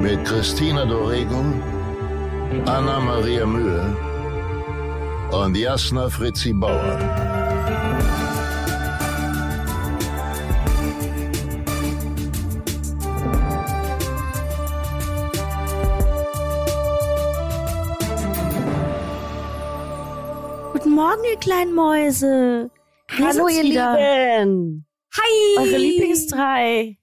mit Christina Dorego, Anna Maria Mühe und Jasna Fritzi Bauer. Guten Morgen, ihr kleinen Mäuse. Hallo, ihr wieder. Lieben. Hi. Eure Lieblingsdrei.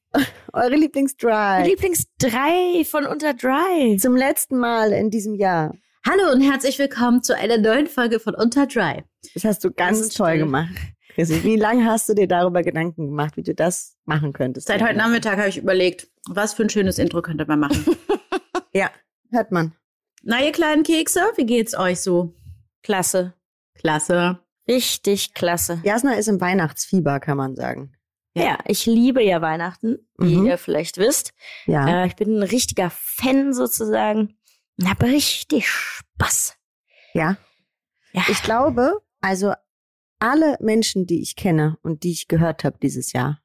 Eure Lieblingsdrive. Lieblingsdrei von unter Dry. Zum letzten Mal in diesem Jahr. Hallo und herzlich willkommen zu einer neuen Folge von Unter Dry. Das hast du ganz sind toll still. gemacht. Chrissy, wie lange hast du dir darüber Gedanken gemacht, wie du das machen könntest? Seit heute Nachmittag habe ich überlegt, was für ein schönes Intro könnte man machen. Ja, hört man. Na, ihr kleinen Kekse, wie geht's euch so? Klasse. Klasse. Richtig klasse. Jasna ist im Weihnachtsfieber, kann man sagen. Ja, ich liebe ja Weihnachten, wie Mhm. ihr vielleicht wisst. Ja. Äh, ich bin ein richtiger Fan sozusagen. Und hab richtig Spaß. Ja. Ja. Ich glaube, also alle Menschen, die ich kenne und die ich gehört habe dieses Jahr,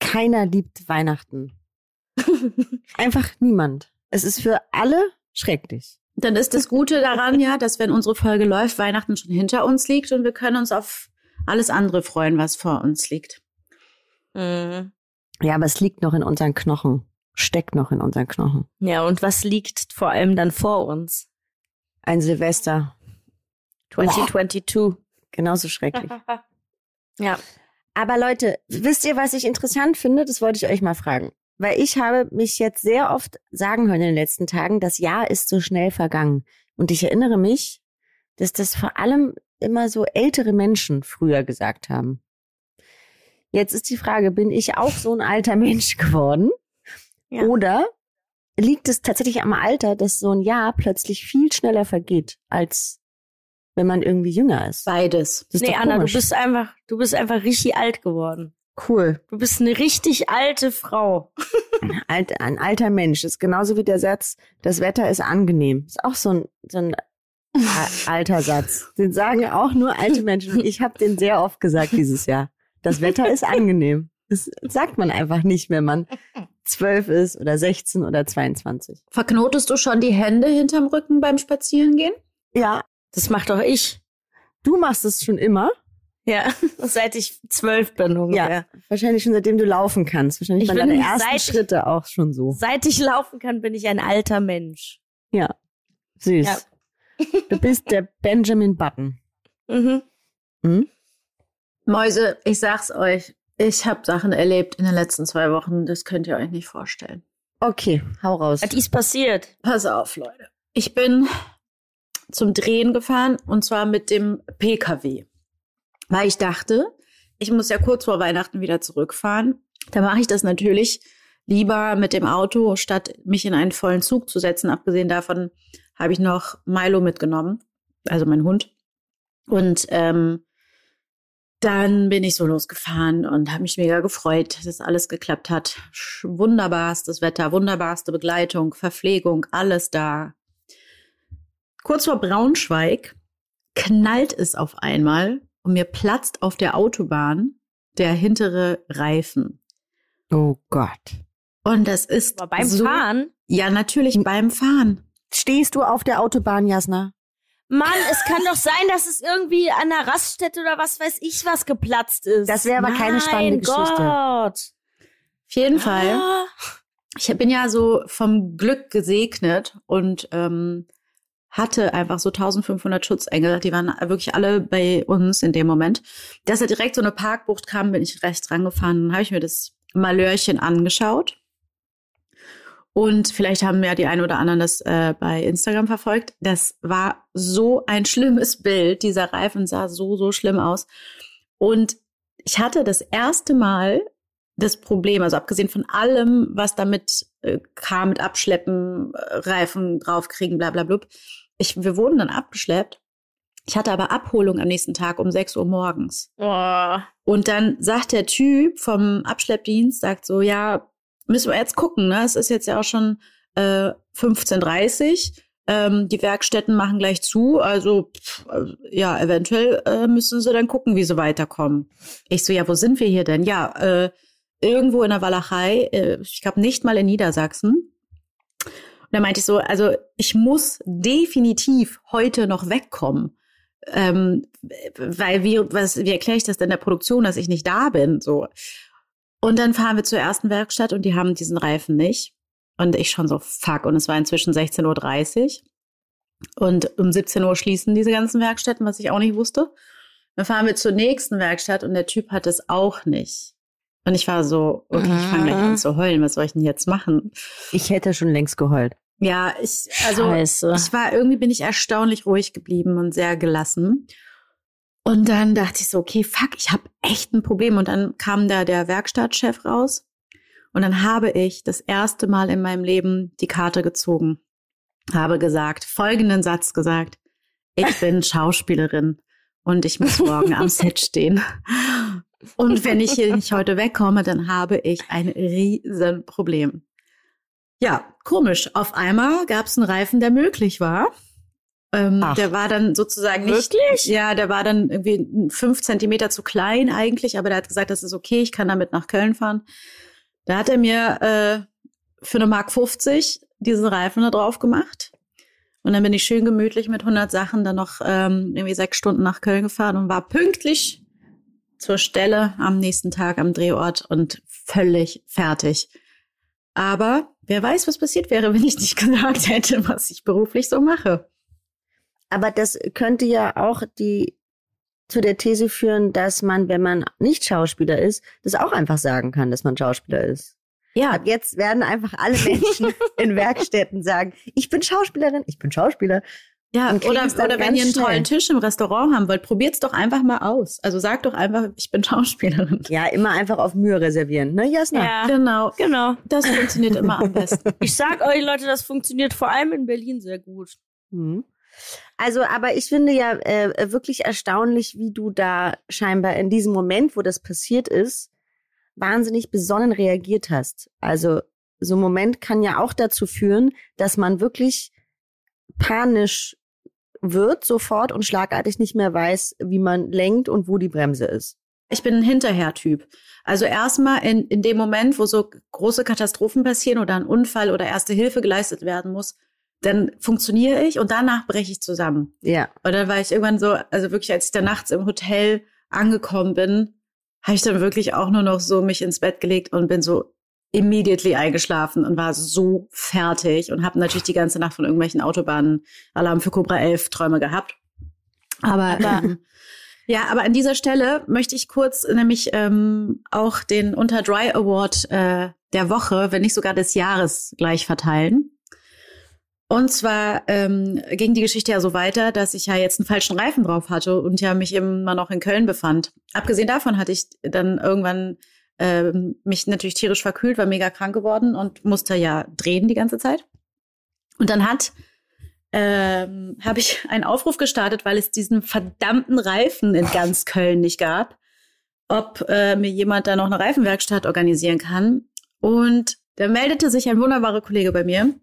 keiner liebt Weihnachten. Einfach niemand. Es ist für alle schrecklich. Dann ist das Gute daran ja, dass wenn unsere Folge läuft, Weihnachten schon hinter uns liegt und wir können uns auf alles andere freuen, was vor uns liegt. Mhm. Ja, aber es liegt noch in unseren Knochen. Steckt noch in unseren Knochen. Ja, und was liegt vor allem dann vor uns? Ein Silvester. 2022. Genauso schrecklich. ja. Aber Leute, wisst ihr, was ich interessant finde? Das wollte ich euch mal fragen. Weil ich habe mich jetzt sehr oft sagen hören in den letzten Tagen, das Jahr ist so schnell vergangen. Und ich erinnere mich, dass das vor allem immer so ältere Menschen früher gesagt haben. Jetzt ist die Frage, bin ich auch so ein alter Mensch geworden? Ja. Oder liegt es tatsächlich am Alter, dass so ein Jahr plötzlich viel schneller vergeht, als wenn man irgendwie jünger ist? Beides. Das ist Nee, Anna, du bist einfach, du bist einfach richtig alt geworden. cool. Du bist eine richtig alte Frau. Alt, ein alter Mensch ist genauso wie der Satz, das Wetter ist angenehm. Ist auch so ein, so ein alter Satz. Den sagen auch nur alte Menschen. Ich habe den sehr oft gesagt dieses Jahr. Das Wetter ist angenehm. Das sagt man einfach nicht, wenn man zwölf ist oder 16 oder 22. Verknotest du schon die Hände hinterm Rücken beim Spazierengehen? Ja, Das macht doch ich. du machst es schon immer. Ja, seit ich zwölf bin ungefähr. Wahrscheinlich schon seitdem du laufen kannst. Wahrscheinlich Ich waren deine ersten seit- Schritte auch schon so. Seit ich laufen kann, bin ich ein alter Mensch. Ja, süß. Ja. Du bist der Benjamin Button. Mhm. Hm? Mäuse, ich sag's euch, ich habe Sachen erlebt in den letzten zwei Wochen, das könnt ihr euch nicht vorstellen. Okay, hau raus. Was ist passiert? Pass auf, Leute. Ich bin zum Drehen gefahren und zwar mit dem PKW. Weil ich dachte, ich muss ja kurz vor Weihnachten wieder zurückfahren. Da mache ich das natürlich lieber mit dem Auto, statt mich in einen vollen Zug zu setzen. Abgesehen davon habe ich noch Milo mitgenommen, also mein Hund. Und ähm, dann bin ich so losgefahren und habe mich mega gefreut, dass alles geklappt hat. Wunderbarstes Wetter, wunderbarste Begleitung, Verpflegung, alles da. Kurz vor Braunschweig knallt es auf einmal und mir platzt auf der Autobahn der hintere Reifen. Oh Gott. Und das ist Aber beim so, Fahren? Ja, natürlich beim Fahren. Stehst du auf der Autobahn, Jasna? Mann, es kann doch sein, dass es irgendwie an der Raststätte oder was weiß ich was geplatzt ist. Das wäre aber keine spannende Mein Geschichte. Gott. Auf jeden Fall. Ah. Ich bin ja so vom Glück gesegnet und ähm, hatte einfach so 1500 Schutzengel. Die waren wirklich alle bei uns in dem Moment. Dass er direkt so eine Parkbucht kam, bin ich rechts rangefahren. Dann habe ich mir das Malörchen angeschaut. Und vielleicht haben ja die einen oder anderen das äh, bei Instagram verfolgt. Das war so ein schlimmes Bild. Dieser Reifen sah so, so schlimm aus. Und ich hatte das erste Mal das Problem. Also abgesehen von allem, was damit äh, kam, mit Abschleppen, äh, Reifen draufkriegen, bla bla blub. Ich, wir wurden dann abgeschleppt. Ich hatte aber Abholung am nächsten Tag um 6 Uhr morgens. Oh. Und dann sagt der Typ vom Abschleppdienst, sagt so, ja, müssen wir jetzt gucken, ne? Es ist jetzt ja auch schon äh, 15.30 ähm, die Werkstätten machen gleich zu, also pff, äh, ja, eventuell äh, müssen sie dann gucken, wie sie weiterkommen. Ich so, ja, wo sind wir hier denn? Ja, äh, irgendwo in der Walachei, äh, ich glaube nicht mal in Niedersachsen. Und da meinte ich so, also ich muss definitiv heute noch wegkommen. Ähm, weil wie, was, wie erkläre ich das denn der Produktion, dass ich nicht da bin? So. Und dann fahren wir zur ersten Werkstatt und die haben diesen Reifen nicht. Und ich schon so, fuck. Und es war inzwischen 16.30 Uhr. Und um 17 Uhr schließen diese ganzen Werkstätten, was ich auch nicht wusste. Dann fahren wir zur nächsten Werkstatt und der Typ hat es auch nicht. Und ich war so, okay, ich fange gleich an zu heulen. Was soll ich denn jetzt machen? Ich hätte schon längst geheult. Ja, ich, also, Scheiße. ich war, irgendwie bin ich erstaunlich ruhig geblieben und sehr gelassen. Und dann dachte ich so, okay, fuck, ich habe echt ein Problem. Und dann kam da der Werkstattchef raus und dann habe ich das erste Mal in meinem Leben die Karte gezogen, habe gesagt, folgenden Satz gesagt, ich bin Schauspielerin und ich muss morgen am Set stehen. Und wenn ich hier nicht heute wegkomme, dann habe ich ein riesen Problem. Ja, komisch. Auf einmal gab es einen Reifen, der möglich war. Ähm, der war dann sozusagen nicht. Wirklich? Ja, der war dann irgendwie fünf Zentimeter zu klein eigentlich, aber der hat gesagt, das ist okay, ich kann damit nach Köln fahren. Da hat er mir äh, für eine Mark 50 diesen Reifen da drauf gemacht. Und dann bin ich schön gemütlich mit 100 Sachen dann noch ähm, irgendwie sechs Stunden nach Köln gefahren und war pünktlich zur Stelle am nächsten Tag am Drehort und völlig fertig. Aber wer weiß, was passiert wäre, wenn ich nicht gesagt hätte, was ich beruflich so mache. Aber das könnte ja auch die zu der These führen, dass man, wenn man nicht Schauspieler ist, das auch einfach sagen kann, dass man Schauspieler ist. Ja, Ab jetzt werden einfach alle Menschen in Werkstätten sagen, ich bin Schauspielerin, ich bin Schauspieler. ja. Oder, oder wenn ihr einen schnell. tollen Tisch im Restaurant haben wollt, probiert's doch einfach mal aus. Also sagt doch einfach, ich bin Schauspielerin. Ja, immer einfach auf Mühe reservieren, ne, Jasna? Ja, Genau. genau. Das funktioniert immer am besten. Ich sag euch, Leute, das funktioniert vor allem in Berlin sehr gut. Mhm. Also, aber ich finde ja äh, wirklich erstaunlich, wie du da scheinbar in diesem Moment, wo das passiert ist, wahnsinnig besonnen reagiert hast. Also, so ein Moment kann ja auch dazu führen, dass man wirklich panisch wird sofort und schlagartig nicht mehr weiß, wie man lenkt und wo die Bremse ist. Ich bin ein Hinterher-Typ. Also erstmal in, in dem Moment, wo so große Katastrophen passieren oder ein Unfall oder erste Hilfe geleistet werden muss, dann funktioniere ich und danach breche ich zusammen. Ja. Und dann war ich irgendwann so, also wirklich, als ich dann nachts im Hotel angekommen bin, habe ich dann wirklich auch nur noch so mich ins Bett gelegt und bin so immediately eingeschlafen und war so fertig und habe natürlich die ganze Nacht von irgendwelchen Autobahnen Alarm für Cobra 11 Träume gehabt. Aber ähm, ja, aber an dieser Stelle möchte ich kurz nämlich ähm, auch den Unter Dry Award äh, der Woche, wenn nicht sogar des Jahres, gleich verteilen. Und zwar ähm, ging die Geschichte ja so weiter, dass ich ja jetzt einen falschen Reifen drauf hatte und ja mich immer noch in Köln befand. Abgesehen davon hatte ich dann irgendwann ähm, mich natürlich tierisch verkühlt, war mega krank geworden und musste ja drehen die ganze Zeit. Und dann hat ähm, habe ich einen Aufruf gestartet, weil es diesen verdammten Reifen in ganz Köln nicht gab, ob äh, mir jemand da noch eine Reifenwerkstatt organisieren kann. Und da meldete sich ein wunderbarer Kollege bei mir,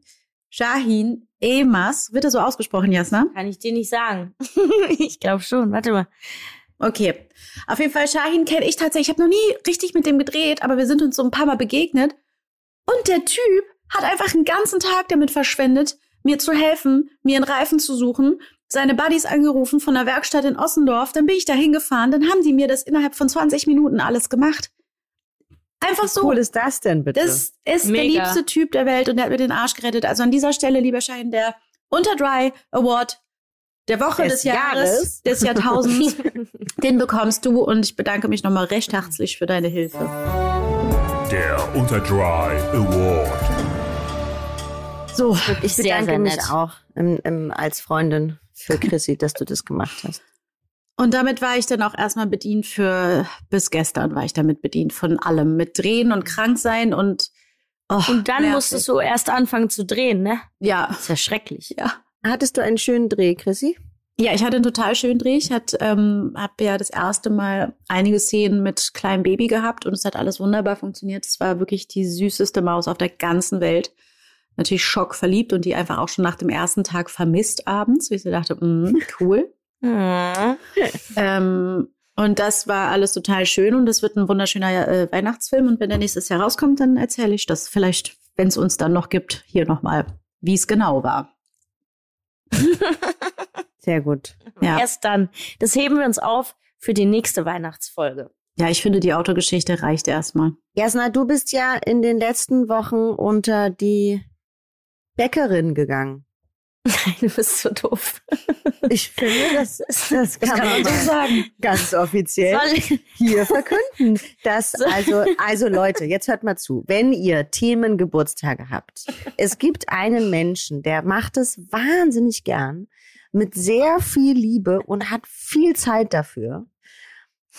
Shahin Emas. Wird er so ausgesprochen, Jasna? Kann ich dir nicht sagen. ich glaube schon. Warte mal. Okay. Auf jeden Fall, Shahin kenne ich tatsächlich. Ich habe noch nie richtig mit dem gedreht, aber wir sind uns so ein paar Mal begegnet. Und der Typ hat einfach einen ganzen Tag damit verschwendet, mir zu helfen, mir einen Reifen zu suchen, seine Buddies angerufen von der Werkstatt in Ossendorf. Dann bin ich da hingefahren. Dann haben die mir das innerhalb von 20 Minuten alles gemacht. Einfach so. cool ist das denn bitte? Das ist der Mega. liebste Typ der Welt und der hat mir den Arsch gerettet. Also an dieser Stelle, lieber Schein, der Unterdry Award der Woche des, Des Jahres, Jahres. des Jahrtausends, den bekommst du und ich bedanke mich nochmal recht herzlich für deine Hilfe. Der Unterdry Award. So, ich Sehr, bedanke sehr mich nett. auch ähm, ähm, als Freundin für Chrissy, dass du das gemacht hast. Und damit war ich dann auch erstmal bedient für, bis gestern war ich damit bedient von allem. Mit Drehen und Kranksein und. Oh, Und dann nervig. musstest du erst anfangen zu drehen, ne? Ja. Das ist ja schrecklich. Ja. Hattest du einen schönen Dreh, Chrissy? Ja, ich hatte einen total schönen Dreh. Ich hatte, ähm, habe ja das erste Mal einige Szenen mit kleinem Baby gehabt und es hat alles wunderbar funktioniert. Es war wirklich die süßeste Maus auf der ganzen Welt. Natürlich schockverliebt und die einfach auch schon nach dem ersten Tag vermisst abends. Wie ich so dachte, mm, cool. Hm. ähm, und das war alles total schön und das wird ein wunderschöner äh, Weihnachtsfilm. Und wenn der nächstes Jahr rauskommt, dann erzähle ich das vielleicht, wenn es uns dann noch gibt, hier nochmal, wie es genau war. Sehr gut. Ja. Erst dann. Das heben wir uns auf für die nächste Weihnachtsfolge. Ja, ich finde, die Autogeschichte reicht erstmal. Jasna, du bist ja in den letzten Wochen unter die Bäckerin gegangen. Nein, du bist so doof. Ich finde, das, das kann, man so sagen. ganz offiziell Soll ich- hier verkünden. Dass also, also Leute, jetzt hört mal zu. Wenn ihr Themengeburtstage habt, es gibt einen Menschen, der macht es wahnsinnig gern, mit sehr viel Liebe und hat viel Zeit dafür.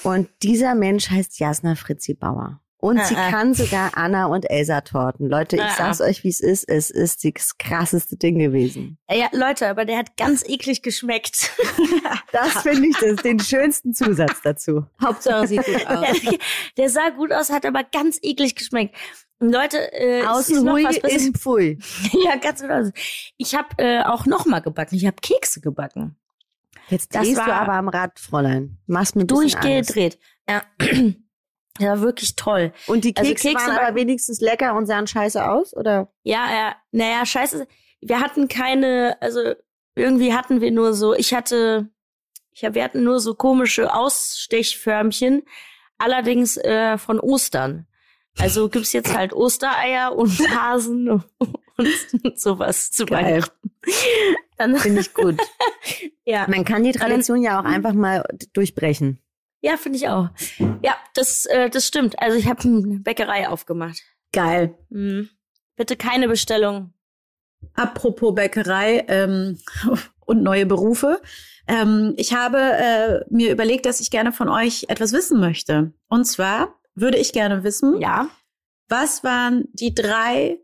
Und dieser Mensch heißt Jasna Fritzi Bauer. Und sie Ah, ah. kann sogar Anna und Elsa Torten. Leute, ich Ah, ah. sag's euch, wie es ist. Es ist das krasseste Ding gewesen. Ja, Leute, aber der hat ganz eklig geschmeckt. Das finde ich das, den schönsten Zusatz dazu. Hauptsache sieht gut aus. Der, der sah gut aus, hat aber ganz eklig geschmeckt. Leute, äh, Außen passiert. innen pfui. Ja, ganz genau. Ich habe äh, auch noch mal gebacken. Ich habe Kekse gebacken. Jetzt Das drehst du war- aber am Rad, Fräulein. Machst mir. Durchgedreht. Ja. War wirklich toll. Und die Also Kekse, Kekse waren aber wenigstens lecker und sahen scheiße aus, oder? Ja, ja, naja, scheiße. Wir hatten keine, also irgendwie hatten wir nur so, ich hatte, ich hab, wir hatten nur so komische Ausstechförmchen, allerdings äh, von Ostern. Also gibt's jetzt halt Ostereier und Hasen und, und sowas zu Geil. Weihnachten. Dann, Finde ich gut. ja, Man kann die Tradition ja auch einfach mal durchbrechen. Ja, finde ich auch. Ja, das, äh, das stimmt. Also ich habe eine Bäckerei aufgemacht. Geil. Hm. Bitte keine Bestellung. Apropos Bäckerei ähm, und neue Berufe. Ähm, ich habe äh, mir überlegt, dass ich gerne von euch etwas wissen möchte. Und zwar würde ich gerne wissen, Ja. was waren die drei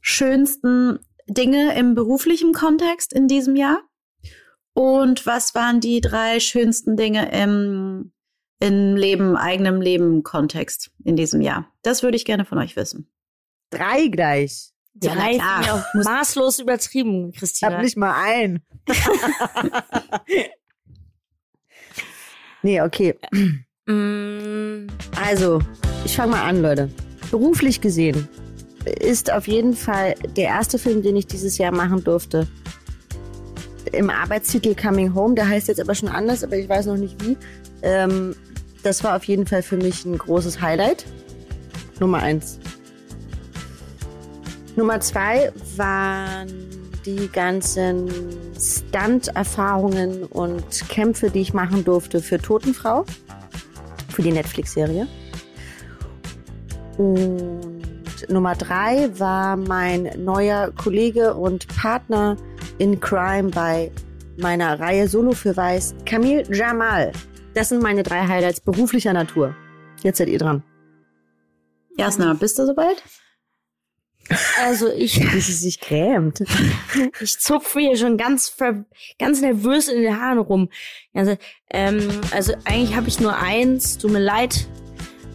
schönsten Dinge im beruflichen Kontext in diesem Jahr? Und was waren die drei schönsten Dinge im, im Leben, eigenem Leben Kontext in diesem Jahr? Das würde ich gerne von euch wissen. Drei gleich. Ja, Drei ich auch maßlos übertrieben, Ich Christina. hab nicht mal ein. nee, okay. Mm, Also, ich fange mal an, Leute. Beruflich gesehen ist auf jeden Fall der erste Film, den ich dieses Jahr machen durfte. Im Arbeitstitel Coming Home, der heißt jetzt aber schon anders, aber ich weiß noch nicht wie. Ähm, das war auf jeden Fall für mich ein großes Highlight. Nummer eins. Nummer zwei waren die ganzen Stunt-Erfahrungen und Kämpfe, die ich machen durfte für Totenfrau für die Netflix-Serie. Und Nummer drei war mein neuer Kollege und Partner in Crime bei meiner Reihe Solo für Weiß, Camille Jamal. Das sind meine drei Highlights beruflicher Natur. Jetzt seid ihr dran. Jasna, bist du soweit? also ich, Wie sie sich grämt. ich zupfe hier schon ganz ver, ganz nervös in den Haaren rum. Also, ähm, also eigentlich habe ich nur eins. Tut mir leid,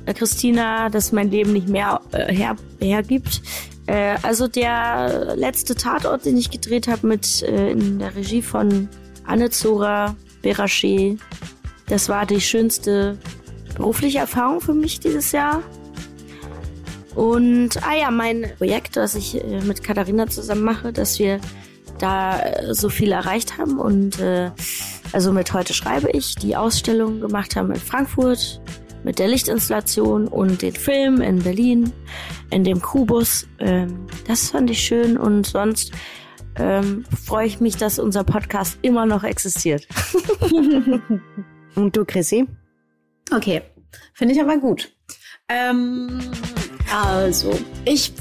äh, Christina, dass mein Leben nicht mehr äh, her, hergibt. Äh, also der letzte Tatort, den ich gedreht habe mit äh, in der Regie von Anne Zora Beraché, das war die schönste berufliche Erfahrung für mich dieses Jahr. Und, ah ja, mein Projekt, das ich äh, mit Katharina zusammen mache, dass wir da äh, so viel erreicht haben und äh, also mit heute schreibe ich die Ausstellung gemacht haben in Frankfurt mit der Lichtinstallation und den Film in Berlin in dem Kubus. Ähm, das fand ich schön und sonst ähm, freue ich mich, dass unser Podcast immer noch existiert. Und du, Chrissy? Okay, finde ich aber gut. Ähm, also, ich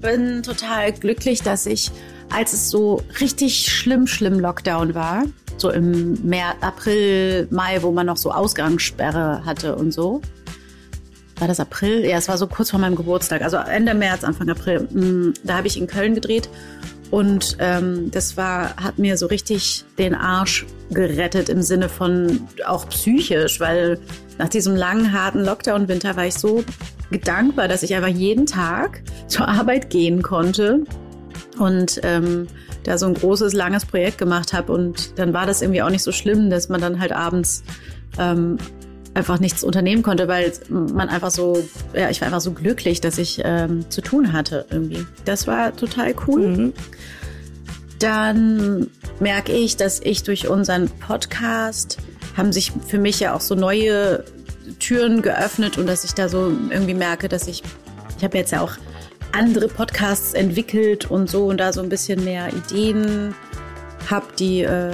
bin total glücklich, dass ich, als es so richtig schlimm, schlimm Lockdown war, so im März, April, Mai, wo man noch so Ausgangssperre hatte und so. War das April? Ja, es war so kurz vor meinem Geburtstag, also Ende März, Anfang April. Mm, Da habe ich in Köln gedreht und ähm, das war, hat mir so richtig den Arsch gerettet im Sinne von auch psychisch, weil nach diesem langen, harten Lockdown-Winter war ich so gedankbar, dass ich einfach jeden Tag zur Arbeit gehen konnte und ähm, da so ein großes, langes Projekt gemacht habe. Und dann war das irgendwie auch nicht so schlimm, dass man dann halt abends ähm, einfach nichts unternehmen konnte, weil man einfach so, ja, ich war einfach so glücklich, dass ich ähm, zu tun hatte irgendwie. Das war total cool. Mhm. Dann merke ich, dass ich durch unseren Podcast haben sich für mich ja auch so neue Türen geöffnet und dass ich da so irgendwie merke, dass ich, ich habe jetzt ja auch andere Podcasts entwickelt und so und da so ein bisschen mehr Ideen habe, die äh,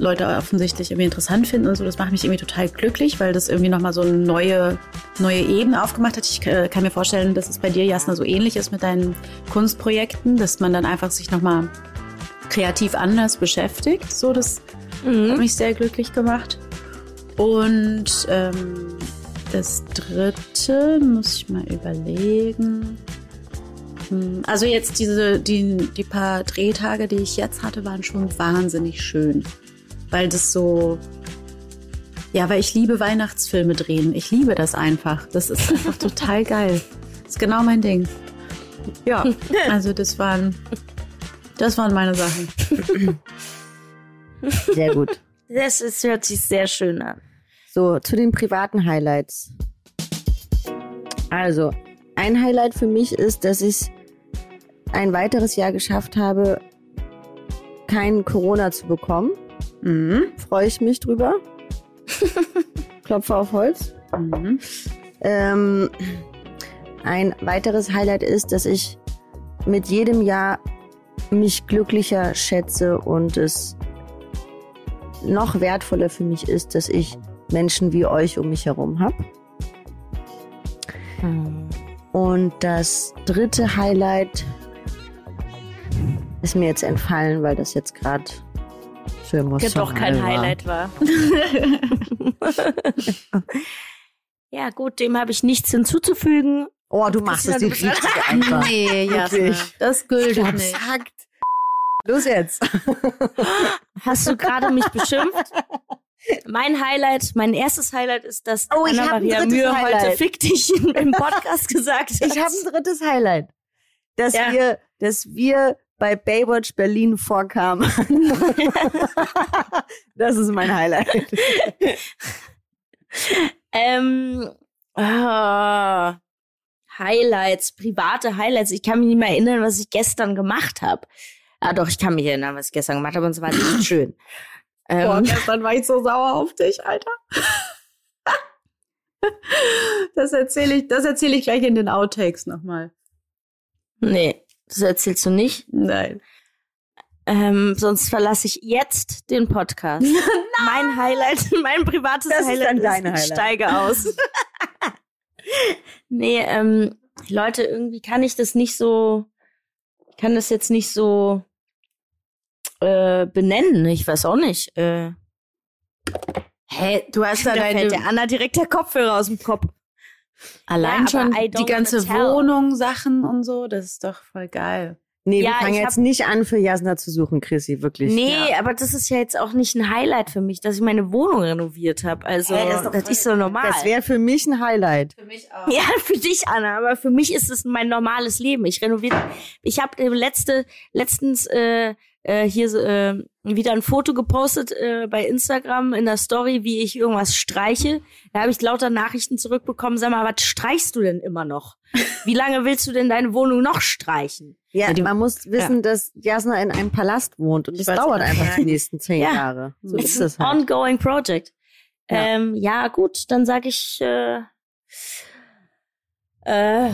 Leute offensichtlich irgendwie interessant finden und so. Das macht mich irgendwie total glücklich, weil das irgendwie nochmal so eine neue, neue Ebene aufgemacht hat. Ich äh, kann mir vorstellen, dass es bei dir, Jasna, so ähnlich ist mit deinen Kunstprojekten, dass man dann einfach sich nochmal kreativ anders beschäftigt. So, das hat mich sehr glücklich gemacht. Und ähm, das dritte muss ich mal überlegen. Hm, Also jetzt diese, die, die paar Drehtage, die ich jetzt hatte, waren schon wahnsinnig schön. Weil das so, ja, weil ich liebe Weihnachtsfilme drehen. Ich liebe das einfach. Das ist einfach total geil. Das ist genau mein Ding. Ja, also das waren, das waren meine Sachen. Sehr gut. Das ist, hört sich sehr schön an. So, zu den privaten Highlights. Also, ein Highlight für mich ist, dass ich ein weiteres Jahr geschafft habe, kein Corona zu bekommen. Mhm. Freue ich mich drüber. Klopfe auf Holz. Mhm. Ähm, ein weiteres Highlight ist, dass ich mit jedem Jahr mich glücklicher schätze und es noch wertvoller für mich ist, dass ich Menschen wie euch um mich herum habe. Und das dritte Highlight ist mir jetzt entfallen, weil das jetzt gerade so emotional doch kein war. Highlight war. ja, gut, dem habe ich nichts hinzuzufügen. Oh, du machst es bist- richtige einfach. Nee, Jasna, das gilt nicht. gesagt. Los jetzt. Hast du gerade mich beschimpft? Mein Highlight, mein erstes Highlight ist, dass Oh, ich hab ein Anna-Maria drittes Mühe heute Highlight. fick dich im Podcast gesagt hat. Ich habe ein drittes Highlight. Dass Ja. wir, dass wir bei Baywatch Berlin vorkamen. das ist mein Highlight. Ähm, ah, Highlights, private Highlights. Ich kann mich nicht mehr erinnern, was ich gestern gemacht habe. Ah, doch, ich kann mich erinnern, was ich gestern gemacht habe, und es war nicht schön. Boah, Ähm, gestern war ich so sauer auf dich, Alter. Das erzähle ich, das erzähle ich gleich in den Outtakes nochmal. nee, das erzählst du nicht. Nein. Ähm, sonst verlasse ich jetzt den Podcast. mein Highlight, mein privates Das ist Highlight ist, dein ich Highlight. steige aus. nee, ähm, Leute, irgendwie kann ich das nicht so, ich kann das jetzt nicht so äh, benennen. Ich weiß auch nicht. Äh, Hä, du hast da da deine, fällt der Anna direkt der Kopfhörer aus dem Kopf. Allein Ja, schon die ganze. Wohnung, Sachen und so, das ist doch voll geil. Nee, Ja, wir fangen jetzt nicht an, für Jasna zu suchen, Chrissy, wirklich. Nee, aber das ist ja jetzt auch nicht ein Highlight für mich, dass ich meine Wohnung renoviert habe. Also, Hä, das ist das ist so normal. Das wäre für mich ein Highlight. Für mich auch. Ja, für dich, Anna, aber für mich ist es mein normales Leben. Ich renoviere. Ich habe letzte, letztens äh, äh, hier äh, wieder ein Foto gepostet äh, bei Instagram in der Story, wie ich irgendwas streiche. Da habe ich lauter Nachrichten zurückbekommen. Sag mal, was streichst du denn immer noch? Wie lange willst du denn deine Wohnung noch streichen? Ja, die- man muss wissen, dass Jasna in einem Palast wohnt und das dauert einfach die nächsten zehn Ja. Jahre. So It's ist an halt. ongoing project. Ja. Ähm, ja, gut, dann sage ich, äh, äh,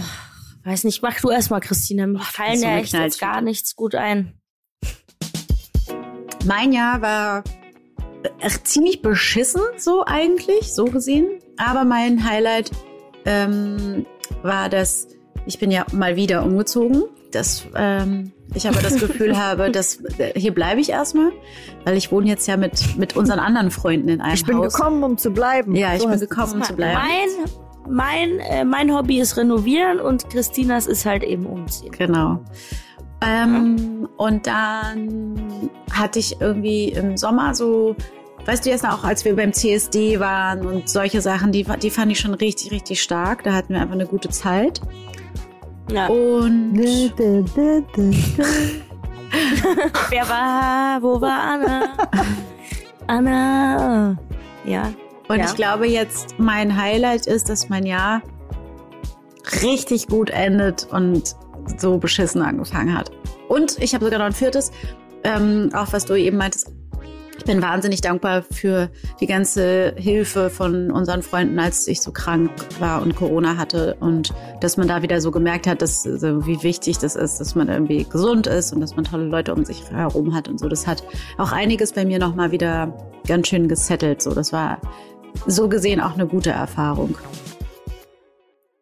weiß nicht, mach du erst mal, Christina. Mir fallen ja echt jetzt gar nichts gut ein. Mein Jahr war äh, ziemlich beschissen, so eigentlich, so gesehen. Aber mein Highlight ähm, war, dass ich bin ja mal wieder umgezogen. dass ähm, ich aber das Gefühl habe, dass äh, hier bleibe ich erstmal, weil ich wohne jetzt ja mit mit unseren anderen Freunden in einem Ich bin Haus. gekommen, um zu bleiben. Ja, ich So bin gekommen, um zu bleiben. Mein, mein, äh, mein Hobby ist renovieren und Christinas ist halt eben umziehen. Genau. Ähm, Und dann hatte ich irgendwie im Sommer so, weißt du jetzt auch, als wir beim CSD waren und solche Sachen, die, die fand ich schon richtig, richtig stark. Da hatten wir einfach eine gute Zeit. Ja. Und. Wer war, wo war Anna? Anna. Ja. Und Ja. ich glaube jetzt, mein Highlight ist, dass mein Jahr richtig gut endet und so beschissen angefangen hat. Und ich habe sogar noch ein viertes, ähm, auch was du eben meintest. Ich bin wahnsinnig dankbar für die ganze Hilfe von unseren Freunden, als ich so krank war und Corona hatte und dass man da wieder so gemerkt hat, dass, also wie wichtig das ist, dass man irgendwie gesund ist und dass man tolle Leute um sich herum hat und so. Das hat auch einiges bei mir nochmal wieder ganz schön gesettelt. So, das war so gesehen auch eine gute Erfahrung.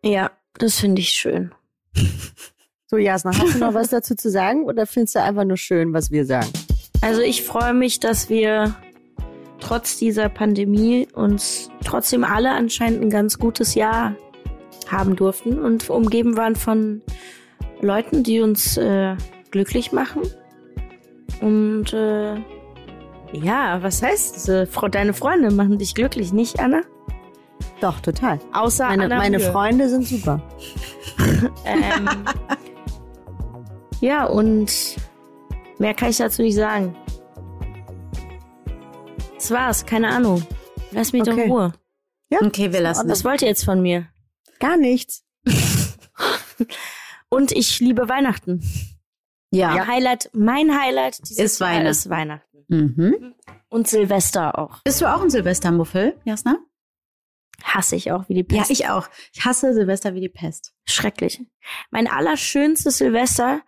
Ja, das finde ich schön. So, Jasna, hast du noch was dazu zu sagen oder findest du einfach nur schön, was wir sagen? Also ich freue mich, dass wir trotz dieser Pandemie uns trotzdem alle anscheinend ein ganz gutes Jahr haben durften und umgeben waren von Leuten, die uns äh, glücklich machen. Und äh, ja, was heißt? Äh, Deine Freunde machen dich glücklich, nicht, Anna? Doch, total. Außer Meine, Anna meine. Freunde sind super. Ähm, ja, und mehr kann ich dazu nicht sagen. Das war's, keine Ahnung. Lass mich doch Okay. in Ruhe. Okay, wir lassen. Was wollt ihr jetzt von mir? Gar nichts. Und ich liebe Weihnachten. Ja. Mein Highlight, mein Highlight dieses Ist Jahr Weihnachten. ist Weihnachten. Mhm. Und Silvester auch. Bist du auch ein Silvestermuffel, Jasna? Hasse ich auch wie die Ja, Pest. ich auch. Ich hasse Silvester wie die Pest. Schrecklich. Mein allerschönstes Silvester,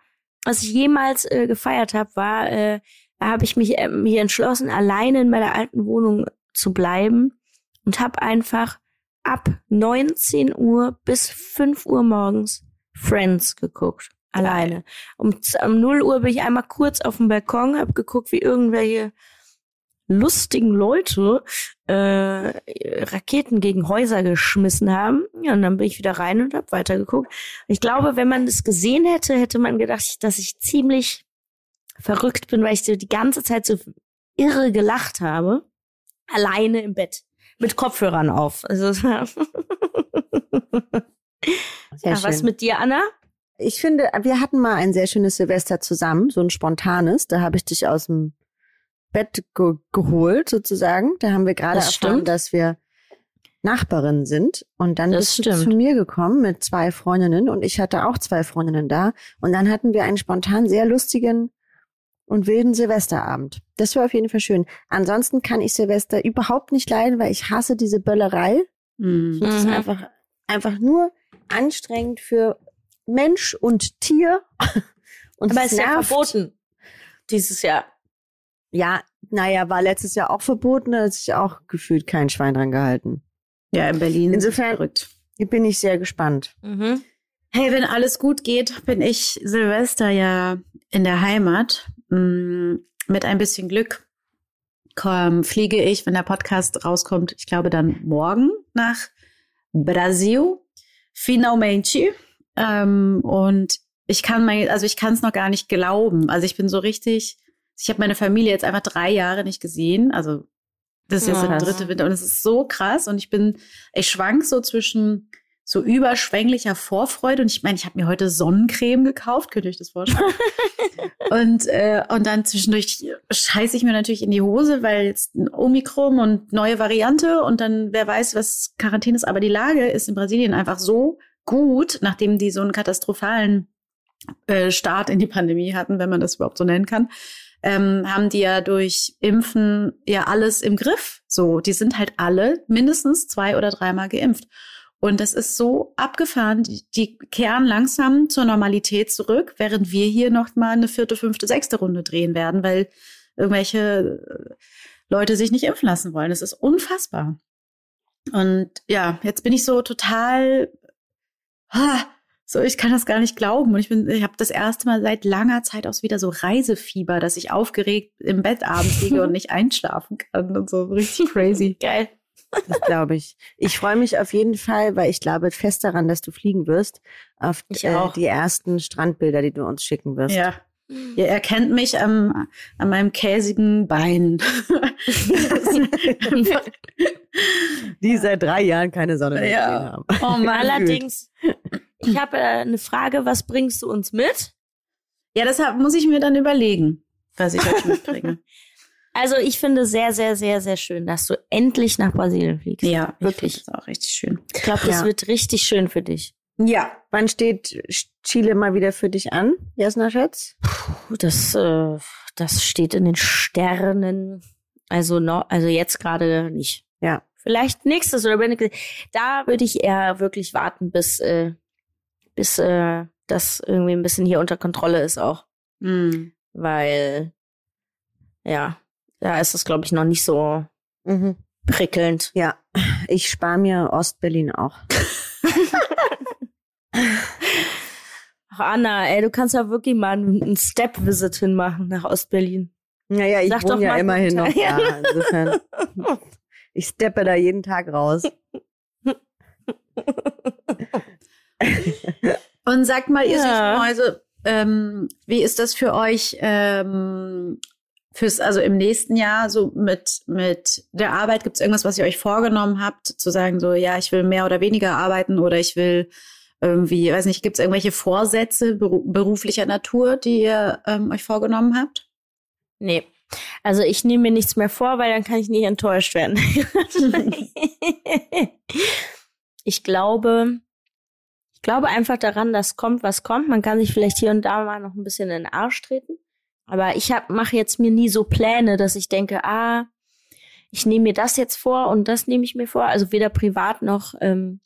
was ich jemals äh, gefeiert habe, war, äh, habe ich mich, äh, mich entschlossen, alleine in meiner alten Wohnung zu bleiben und habe einfach ab 19 Uhr bis 5 Uhr morgens Friends geguckt. Alleine. Um, um 0 Uhr bin ich einmal kurz auf dem Balkon, habe geguckt, wie irgendwelche lustigen Leute äh, Raketen gegen Häuser geschmissen haben. Ja, und dann bin ich wieder rein und habe weitergeguckt. Ich glaube, wenn man das gesehen hätte, hätte man gedacht, dass ich ziemlich verrückt bin, weil ich so die ganze Zeit so irre gelacht habe. Alleine im Bett. Mit Kopfhörern auf. Also, es ja, was mit dir, Anna? Ich finde, wir hatten mal ein sehr schönes Silvester zusammen, so ein spontanes. Da habe ich dich aus dem Bett ge geholt, sozusagen. Da haben wir gerade Das erfahren, stimmt. dass wir Nachbarinnen sind. Und dann Das bist du stimmt. zu mir gekommen mit zwei Freundinnen und ich hatte auch zwei Freundinnen da. Und dann hatten wir einen spontan sehr lustigen und wilden Silvesterabend. Das war auf jeden Fall schön. Ansonsten kann ich Silvester überhaupt nicht leiden, weil ich hasse diese Böllerei. Mhm. Das ist Mhm. einfach, einfach nur anstrengend für Mensch und Tier. Und Aber es ist ja verboten. Dieses Jahr. Ja, naja, war letztes Jahr auch verboten, da hat sich auch gefühlt kein Schwein dran gehalten. Ja, in Berlin. Insofern- verrückt. Hier bin ich sehr gespannt. Mhm. Hey, wenn alles gut geht, bin ich Silvester ja in der Heimat. Mm, Mit ein bisschen Glück komm, fliege ich, wenn der Podcast rauskommt, ich glaube dann morgen nach Brasil, finalmente. Ähm, und ich kann mein, also ich kann es noch gar nicht glauben. Also ich bin so richtig, ich habe meine Familie jetzt einfach drei Jahre nicht gesehen. Also das ist jetzt der dritte Winter und es ist so krass und ich bin, ich schwank so zwischen so überschwänglicher Vorfreude und ich meine, ich habe mir heute Sonnencreme gekauft, könnt ihr euch das vorstellen? und äh, und dann zwischendurch scheiße ich mir natürlich in die Hose, weil jetzt ein Omikron und neue Variante und dann wer weiß, was Quarantäne ist, aber die Lage ist in Brasilien einfach so gut, nachdem die so einen katastrophalen äh, Start in die Pandemie hatten, wenn man das überhaupt so nennen kann, ähm, haben die ja durch Impfen ja alles im Griff. So, die sind halt alle mindestens zwei oder dreimal geimpft. Und das ist so abgefahren. Die, die kehren langsam zur Normalität zurück, während wir hier noch mal eine vierte, fünfte, sechste Runde drehen werden, weil irgendwelche äh, Leute sich nicht impfen lassen wollen. Das ist unfassbar. Und ja, jetzt bin ich so total ah, So, ich kann das gar nicht glauben. Und ich bin, ich habe das erste Mal seit langer Zeit auch wieder so Reisefieber, dass ich aufgeregt im Bett abends liege und nicht einschlafen kann und so richtig crazy. Geil. Das glaube ich. Ich freue mich auf jeden Fall, weil ich glaube fest daran, dass du fliegen wirst, auf Ich äh, die ersten Strandbilder, die du uns schicken wirst. Ja. Ihr erkennt mich am, an meinem käsigen Bein. Die seit drei Jahren keine Sonne mehr Ja. gesehen haben. oh. Allerdings, ich habe äh, eine Frage, was bringst du uns mit? Ja, deshalb muss ich mir dann überlegen, was ich euch mitbringe. Also ich finde sehr, sehr, sehr, sehr schön, dass du endlich nach Brasilien fliegst. ja, Wirklich. Das auch richtig schön. Ich glaube, das Ja. wird richtig schön für dich. Ja. Wann steht Chile mal wieder für dich an, Jasna Schätz? Puh, Das, äh, das steht in den Sternen. Also noch, also jetzt gerade nicht. Ja. Vielleicht nächstes oder wenn da würde ich eher wirklich warten, bis äh, bis äh, das irgendwie ein bisschen hier unter Kontrolle ist auch, Hm. weil ja, da ist es glaube ich noch nicht so Mhm. prickelnd. Ja, ich spare mir Ostberlin auch. Ach Anna, ey, du kannst ja wirklich mal einen Step-Visit hinmachen nach Ostberlin. Naja, ich Sag doch wohne ja mal immerhin noch da. Insofern, ich steppe da jeden Tag raus. Und sagt mal, ihr Ja. Mäuse, ähm, wie ist das für euch ähm, fürs, also im nächsten Jahr so mit, mit der Arbeit? Gibt es irgendwas, was ihr euch vorgenommen habt, zu sagen, so, ja, ich will mehr oder weniger arbeiten oder ich will irgendwie, weiß nicht, gibt es irgendwelche Vorsätze beru beruflicher Natur, die ihr ähm, euch vorgenommen habt? Nee. Also ich nehme mir nichts mehr vor, weil dann kann ich nicht enttäuscht werden. ich glaube, ich glaube einfach daran, dass kommt, was kommt. Man kann sich vielleicht hier und da mal noch ein bisschen in den Arsch treten. Aber ich mache jetzt mir nie so Pläne, dass ich denke, ah, ich nehme mir das jetzt vor und das nehme ich mir vor. Also weder privat noch ähm,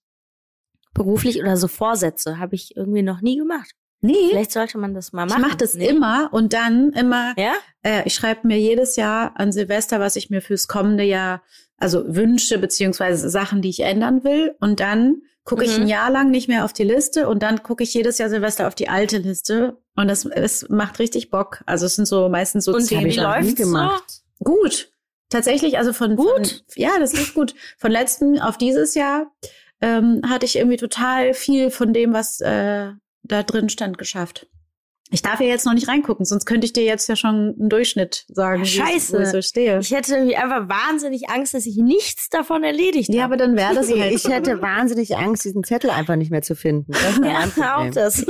beruflich oder so Vorsätze habe ich irgendwie noch nie gemacht. Nee, Vielleicht sollte man das mal ich machen. mache das Nee? immer und dann immer Ja? Äh, ich schreibe mir jedes Jahr an Silvester, was ich mir fürs kommende Jahr, also wünsche beziehungsweise Sachen, die ich ändern will. Und dann gucke ich Mhm. ein Jahr lang nicht mehr auf die Liste und dann gucke ich jedes Jahr Silvester auf die alte Liste. Und das es macht richtig Bock. Also es sind so meistens so Und zehn wie ich nie läuft's gemacht. so? Gut. Tatsächlich, also von Gut? Von, ja, das ist gut. Von letzten auf dieses Jahr ähm, hatte ich irgendwie total viel von dem, was äh, da drin stand, geschafft. Ich darf ja jetzt noch nicht reingucken, sonst könnte ich dir jetzt ja schon einen Durchschnitt sagen, Ja, scheiße. wo ich so stehe. Ich hätte irgendwie einfach wahnsinnig Angst, dass ich nichts davon erledigt Ja, habe. aber dann wäre das halt. Ich hätte wahnsinnig Angst, diesen Zettel einfach nicht mehr zu finden. Das ja, auch das.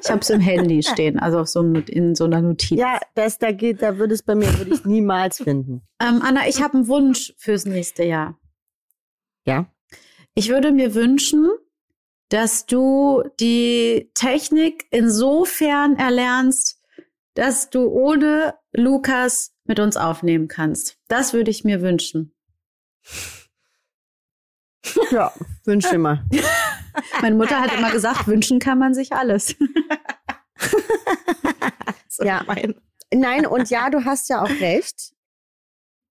ich habe es im Handy stehen, also auf so einem, in so einer Notiz. Ja, das da geht, da würde es bei mir würde ich niemals finden. Ähm, Anna, ich habe einen Wunsch fürs nächste Jahr. Ja. Ich würde mir wünschen, dass du die Technik insofern erlernst, dass du ohne Lukas mit uns aufnehmen kannst. Das würde ich mir wünschen. Ja, wünsche mal. Meine Mutter hat immer gesagt, wünschen kann man sich alles. Ja. Nein, und ja, du hast ja auch recht.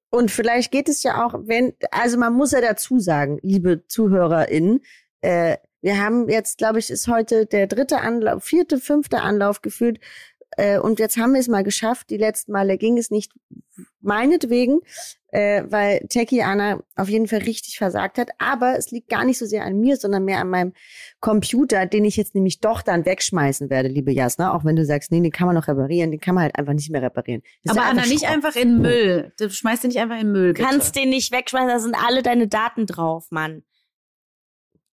Und vielleicht geht es ja auch, wenn, also man muss ja dazu sagen, liebe ZuhörerInnen, äh, wir haben jetzt, glaube ich, ist heute der dritte Anlauf, vierte, fünfte Anlauf gefühlt. Äh, und jetzt haben wir es mal geschafft. Die letzten Male ging es nicht meinetwegen, äh, weil Techie Anna auf jeden Fall richtig versagt hat. Aber es liegt gar nicht so sehr an mir, sondern mehr an meinem Computer, den ich jetzt nämlich doch dann wegschmeißen werde, liebe Jasna. Auch wenn du sagst, nee, den kann man noch reparieren, den kann man halt einfach nicht mehr reparieren. Ist Aber ja Anna, nicht Schrott. einfach in Müll. Du schmeißt den nicht einfach in Müll. Du Bitte. kannst den nicht wegschmeißen, da sind alle deine Daten drauf, Mann.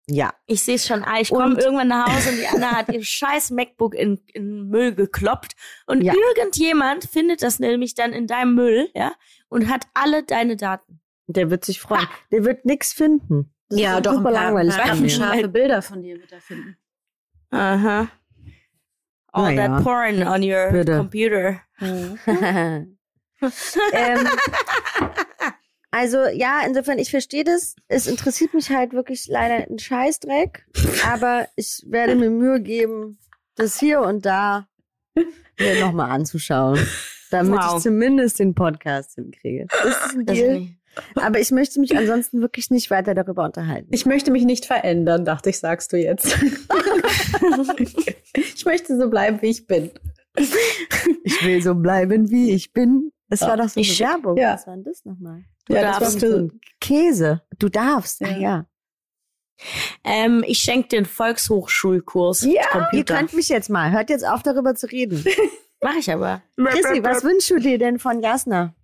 Ja. Ich sehe es schon. ah, Ich komme Und- irgendwann nach Hause und die Anna hat ihr scheiß MacBook in, in Müll gekloppt. Und Ja. irgendjemand findet das nämlich dann in deinem Müll, ja, und hat alle deine Daten. Der wird sich freuen. Der wird nix finden. Das ja, ist doch ein super paar, langweilig. paar scharfe Bilder von dir wird er finden. Aha. All Naja. that porn on your Bitte. computer. ähm, also ja, insofern, ich verstehe das. Es interessiert mich halt wirklich leider ein Scheißdreck. Aber ich werde mir Mühe geben, das hier und da mir nochmal anzuschauen. Damit Wow. ich zumindest den Podcast hinkriege. Ist das ein Das Deal? Aber ich möchte mich ansonsten wirklich nicht weiter darüber unterhalten. Ich möchte mich nicht verändern, dachte ich, sagst du jetzt. ich möchte so bleiben, wie ich bin. Ich will so bleiben, wie ich bin. Das war doch so eine Werbung. ja. Was war denn das nochmal? Du Ja, das darfst. war So ein Käse. Du darfst. Ja. Ja. Ah, ja. Ähm, ich schenke den Volkshochschulkurs Ja, ihr Computer. könnt mich jetzt mal. Hört jetzt auf, darüber zu reden. Mach ich aber. Chrissy, was wünschst du dir denn von Jasna?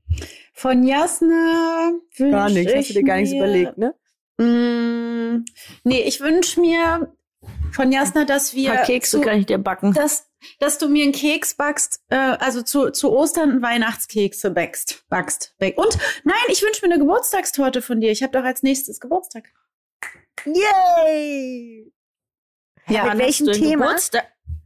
von Jasna wünsch Gar nichts. Hast ich du dir gar nichts überlegt, ne? Mm, nee, ich wünsche mir von Jasna, dass Ein wir paar Kekse zu, kann ich dir backen. dass, dass du mir einen Keks backst, äh, also zu, zu Ostern einen Weihnachtskekse backst. backst. Back. Und nein, ich wünsche mir eine Geburtstagstorte von dir. Ich habe doch als nächstes Geburtstag. Yay! Ja, mit welchem du Thema? Geburtstag?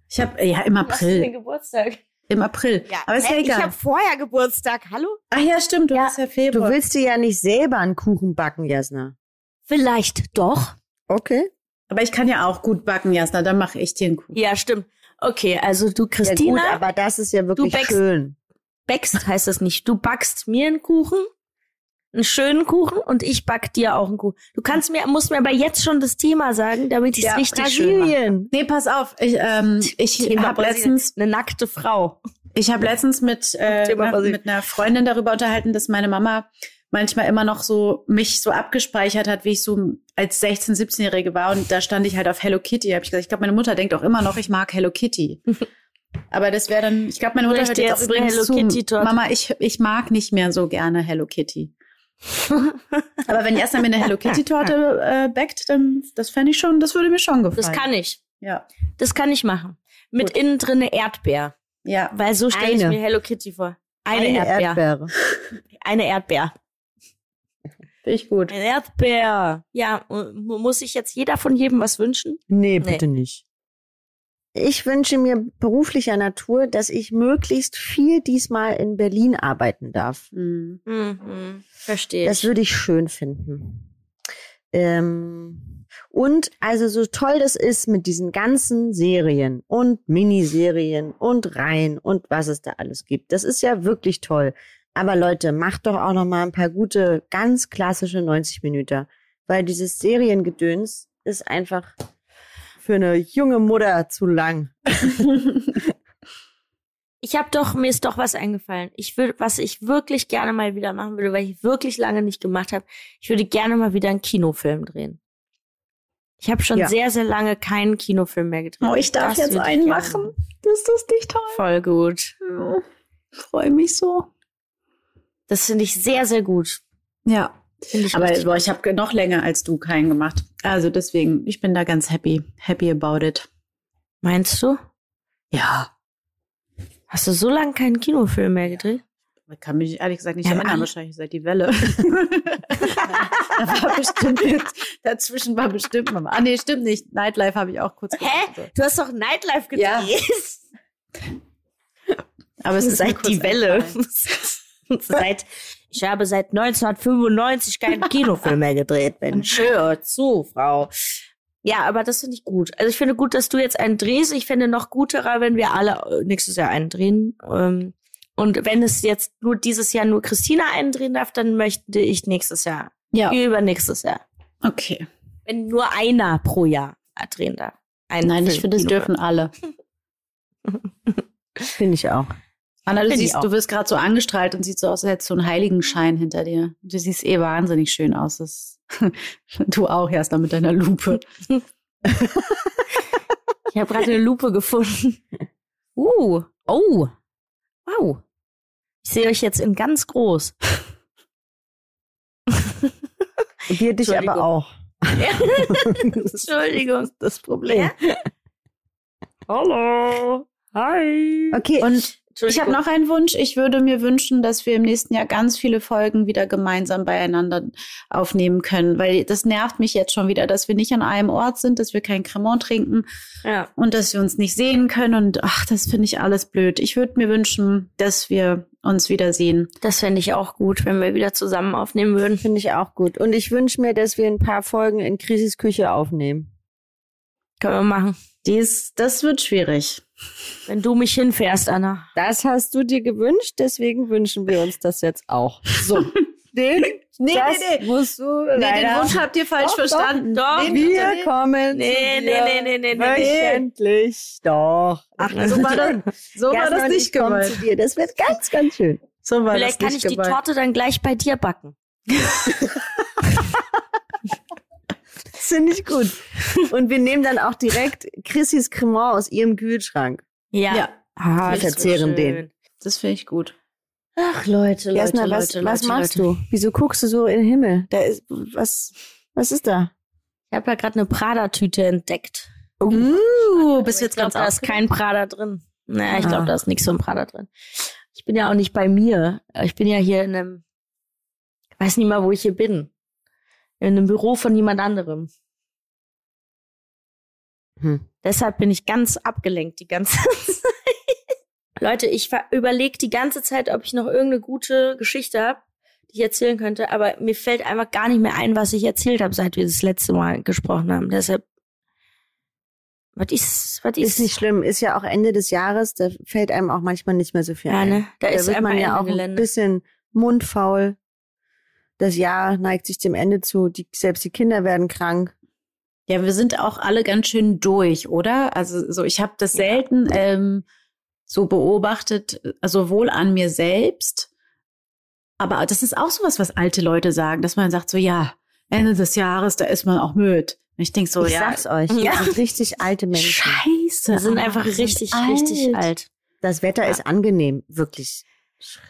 Ich habe ja im du April. Geburtstag? Im April. Aber ist ja ich egal. habe vorher Geburtstag. Hallo? Ach ja, stimmt, du hast ja Du Februar. willst dir ja nicht selber einen Kuchen backen, Jasna. Vielleicht doch. Okay. Aber ich kann ja auch gut backen, Jasna. Dann mache ich dir einen Kuchen. Ja, stimmt. Okay, also du, Ja, Christina, gut, aber das ist ja wirklich backst- schön. backst heißt das nicht. Du backst mir einen Kuchen, einen schönen Kuchen und ich back dir auch einen Kuchen. Du kannst mir, musst mir aber jetzt schon das Thema sagen, damit ich es Ja, richtig schön mache. Brasilien. Nee, pass auf. Ich, ähm, ich habe Brasilien. letztens eine nackte Frau. Ich habe letztens mit, äh, Brasilien. mit einer Freundin darüber unterhalten, dass meine Mama manchmal immer noch so mich so abgespeichert hat, wie ich so als 16-, 17-Jährige war. Und da stand ich halt auf Hello Kitty. Da habe ich gesagt, ich glaube, meine Mutter denkt auch immer noch, ich mag Hello Kitty. Aber das wäre dann, ich glaube, meine Mutter hört jetzt auch jetzt eine übrigens Hello zu. Kitty-Torte? Mama, ich, ich mag nicht mehr so gerne Hello Kitty. Aber wenn erst mir eine Hello Kitty Torte äh, backt, dann das fände ich schon, das würde mir schon gefallen. Das kann ich. ja, Das kann ich machen. Mit Gut. innen drin eine Erdbeer. ja. Weil so stelle ich Eine. mir Hello Kitty vor. Eine, Erdbeer. Erdbeere. Eine Erdbeer. Finde ich gut. Eine Erdbeer. Ja, mu- muss sich jetzt jeder von jedem was wünschen? Nee, bitte nicht. Ich wünsche mir beruflicher Natur, dass ich möglichst viel diesmal in Berlin arbeiten darf. Mhm. Mhm. Verstehe Das würde ich schön finden. Ähm, und also so toll das ist mit diesen ganzen Serien und Miniserien und Reihen und was es da alles gibt. Das ist ja wirklich toll. Aber Leute, macht doch auch noch mal ein paar gute, ganz klassische 90 Minuten, weil dieses Seriengedöns ist einfach für eine junge Mutter zu lang. Ich habe doch, mir ist doch was eingefallen. Ich würde, was ich wirklich gerne mal wieder machen würde, weil ich wirklich lange nicht gemacht habe. Ich würde gerne mal wieder einen Kinofilm drehen. Ich habe schon Ja. sehr, sehr lange keinen Kinofilm mehr gedreht. Oh, ich darf Das jetzt einen machen. Ist das nicht toll? Voll gut. Freue mich so. Das finde ich sehr, sehr gut. Ja. Ich Aber boah, ich habe noch länger als du keinen gemacht. Also deswegen, ich bin da ganz happy. Happy about it. Meinst du? Ja. Hast du so lange keinen Kinofilm mehr gedreht? Ich kann mich ehrlich gesagt nicht Ja, erinnern, wahrscheinlich seit die Welle. da war bestimmt jetzt, dazwischen war bestimmt mal. Ah, nee, stimmt nicht. Nightlife habe ich auch kurz Hä? gemacht. Du hast doch Nightlife gedreht. Ja. Aber es ist Seit die Welle. seit, ich habe seit 1995 keinen Kinofilm mehr gedreht. Mensch, hör zu, Frau. Ja, aber das finde ich gut. Also ich finde gut, dass du jetzt einen drehst. Ich finde noch guterer, wenn wir alle äh, nächstes Jahr einen drehen. Ähm, Und wenn es jetzt nur dieses Jahr nur Christina einen drehen darf, dann möchte ich nächstes Jahr. Ja. Übernächstes Jahr. Okay. Wenn nur einer pro Jahr drehen darf. Einen Nein, ich Film, finde, es dürfen alle. Finde ich auch. Anna, du, siehst, wirst gerade so angestrahlt und sieht so aus, als hättest du einen Heiligenschein hinter dir. Du siehst eh wahnsinnig schön aus. Das du auch erst da mit deiner Lupe. Ich habe gerade eine Lupe gefunden. Uh, oh, wow. Ich sehe euch jetzt in ganz groß. Wir dich aber auch. Entschuldigung. Das Problem. Hallo. Hi. Okay, Und ich habe noch einen Wunsch. Ich würde mir wünschen, dass wir im nächsten Jahr ganz viele Folgen wieder gemeinsam beieinander aufnehmen können, weil das nervt mich jetzt schon wieder, dass wir nicht an einem Ort sind, dass wir kein Cremant trinken Ja. und dass wir uns nicht sehen können und ach, das finde ich alles blöd. Ich würde mir wünschen, dass wir uns wiedersehen. Das fände ich auch gut, wenn wir wieder zusammen aufnehmen würden. finde ich auch gut. Und ich wünsche mir, dass wir ein paar Folgen in Krisis Küche aufnehmen. Können wir machen. Dies, das wird schwierig. Wenn du mich hinfährst, Anna. Das hast du dir gewünscht, deswegen wünschen wir uns das jetzt auch. So. Den, Nee, das nee, nee. musst du Nee, den Wunsch habt ihr falsch Doch, doch. verstanden. Doch. Den Wir ihr- kommen Nee, zu nee, nee, nee, nee, nee. wöchentlich. Doch. Ach, so war das, so war das nicht ich gemeint. zu dir. Das wird ganz, ganz schön. So war Vielleicht das kann nicht ich die gemeint. Torte dann gleich bei dir backen. Das finde ich gut. Und wir nehmen dann auch direkt Chrissys Cremant aus ihrem Kühlschrank. Ja. Ja, Ah, so verzehren schön. den. das finde ich gut. Ach, Leute, Leute, Jasna, was, Leute, was Leute, machst Leute. du? Wieso guckst du so in den Himmel? Da ist, was, was ist da? Ich habe da gerade eine Prada-Tüte entdeckt. Uh, bist ich jetzt glaube, ganz da ist kein Prada drin. Naja, ich Ah. glaube, da ist nichts von Prada drin. Ich bin ja auch nicht bei mir. Ich bin ja hier in einem, ich weiß nicht mal, wo ich hier bin. In einem Büro von jemand anderem. Hm. Deshalb bin ich ganz abgelenkt die ganze Zeit. Leute, ich überlege die ganze Zeit, ob ich noch irgendeine gute Geschichte habe, die ich erzählen könnte, aber mir fällt einfach gar nicht mehr ein, was ich erzählt habe, seit wir das letzte Mal gesprochen haben. Deshalb, was ist, was ist, Ist nicht schlimm. Ist ja auch Ende des Jahres. Da fällt einem auch manchmal nicht mehr so viel Ja, ein. ne? Da Da, ist wird man ja auch ein bisschen mundfaul. Das Jahr neigt sich dem Ende zu. Die, selbst die Kinder werden krank. Ja, wir sind auch alle ganz schön durch, oder? Also so, ich habe das selten ähm, so beobachtet, äh, sowohl an mir selbst, aber das ist auch sowas, was alte Leute sagen, dass man sagt so, ja, Ende des Jahres, da ist man auch müde. Und ich denk so, ich ja, sag's euch. Ja. Das sind richtig alte Menschen. scheiße. Wir sind aber einfach wir sind richtig, richtig alt. Das Wetter ist angenehm. Wirklich.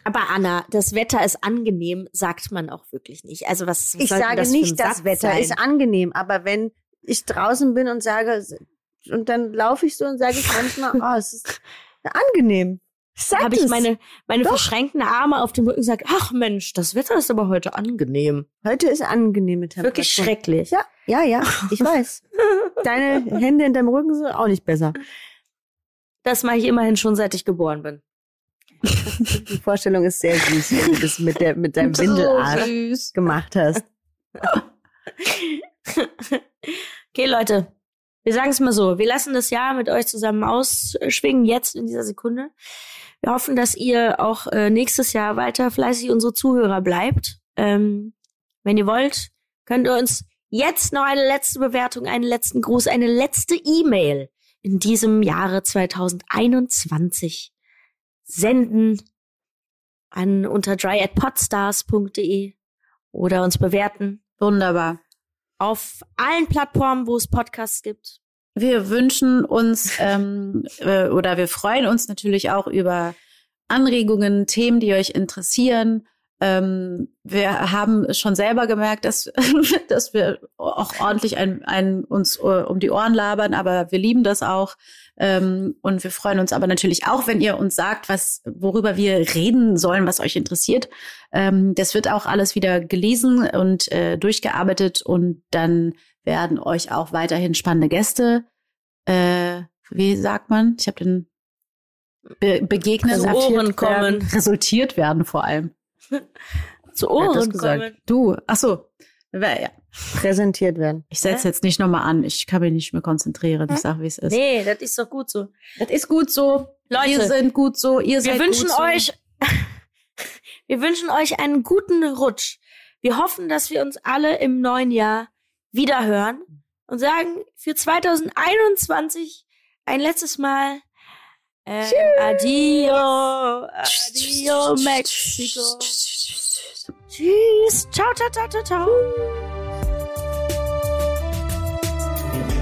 Aber Anna, das Wetter ist angenehm, sagt man auch wirklich nicht. Also was, was Ich sage das nicht, das Satz Wetter sein? ist angenehm. Aber wenn ich draußen bin und sage, und dann laufe ich so und sage ich manchmal, oh, es ist angenehm. Sag habe ich meine, meine Doch. verschränkten Arme auf dem Rücken und sage, ach Mensch, das Wetter ist aber heute angenehm. Heute ist angenehme Temperatur. Wirklich schrecklich. Ja, ja, ja, ich weiß. Deine Hände in deinem Rücken sind auch nicht besser. Das mache ich immerhin schon, seit ich geboren bin. Die Vorstellung ist sehr süß, wenn du das mit, der, mit deinem Windelarsch süß. gemacht hast. Okay, Leute, wir sagen es mal so. Wir lassen das Jahr mit euch zusammen ausschwingen, jetzt in dieser Sekunde. Wir hoffen, dass ihr auch äh, nächstes Jahr weiter fleißig unsere Zuhörer bleibt. Ähm, wenn ihr wollt, könnt ihr uns jetzt noch eine letzte Bewertung, einen letzten Gruß, eine letzte E-Mail in diesem Jahre 2021 senden an unter dryadpodstars.de oder uns bewerten Wunderbar. auf allen Plattformen, wo es Podcasts gibt. Wir wünschen uns ähm, äh, oder wir freuen uns natürlich auch über Anregungen, Themen, die euch interessieren. Ähm, wir haben schon selber gemerkt, dass, dass wir auch ordentlich ein, ein, uns äh, um die Ohren labern, aber wir lieben das auch. Ähm, und wir freuen uns aber natürlich auch, wenn ihr uns sagt, was, worüber wir reden sollen, was euch interessiert. Ähm, das wird auch alles wieder gelesen und äh, durchgearbeitet und dann werden euch auch weiterhin spannende Gäste, äh, wie sagt man? Ich habe den be begegnen, Zu Ohren kommen. werden, resultiert werden vor allem. Zu Ohren kommen. Du, ach so. Ja, Präsentiert werden. ich setze jetzt nicht nochmal an. Ich kann mich nicht mehr konzentrieren. Ich sag, wie es ist. Nee, das ist doch gut so. Das ist gut so. Leute, wir sind gut so. Ihr Wir seid wünschen gut so. euch, wir wünschen euch einen guten Rutsch. Wir hoffen, dass wir uns alle im neuen Jahr wieder hören und sagen für 2021 ein letztes Mal äh, Adio, Adio Mexico. Tschüss. Ciao, ciao, ciao, ciao, ciao.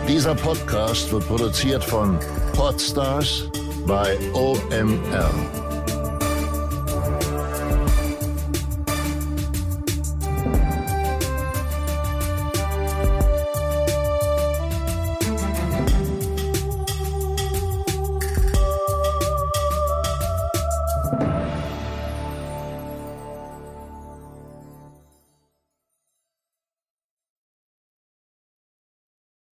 Dieser Podcast wird produziert von Podstars bei OMR.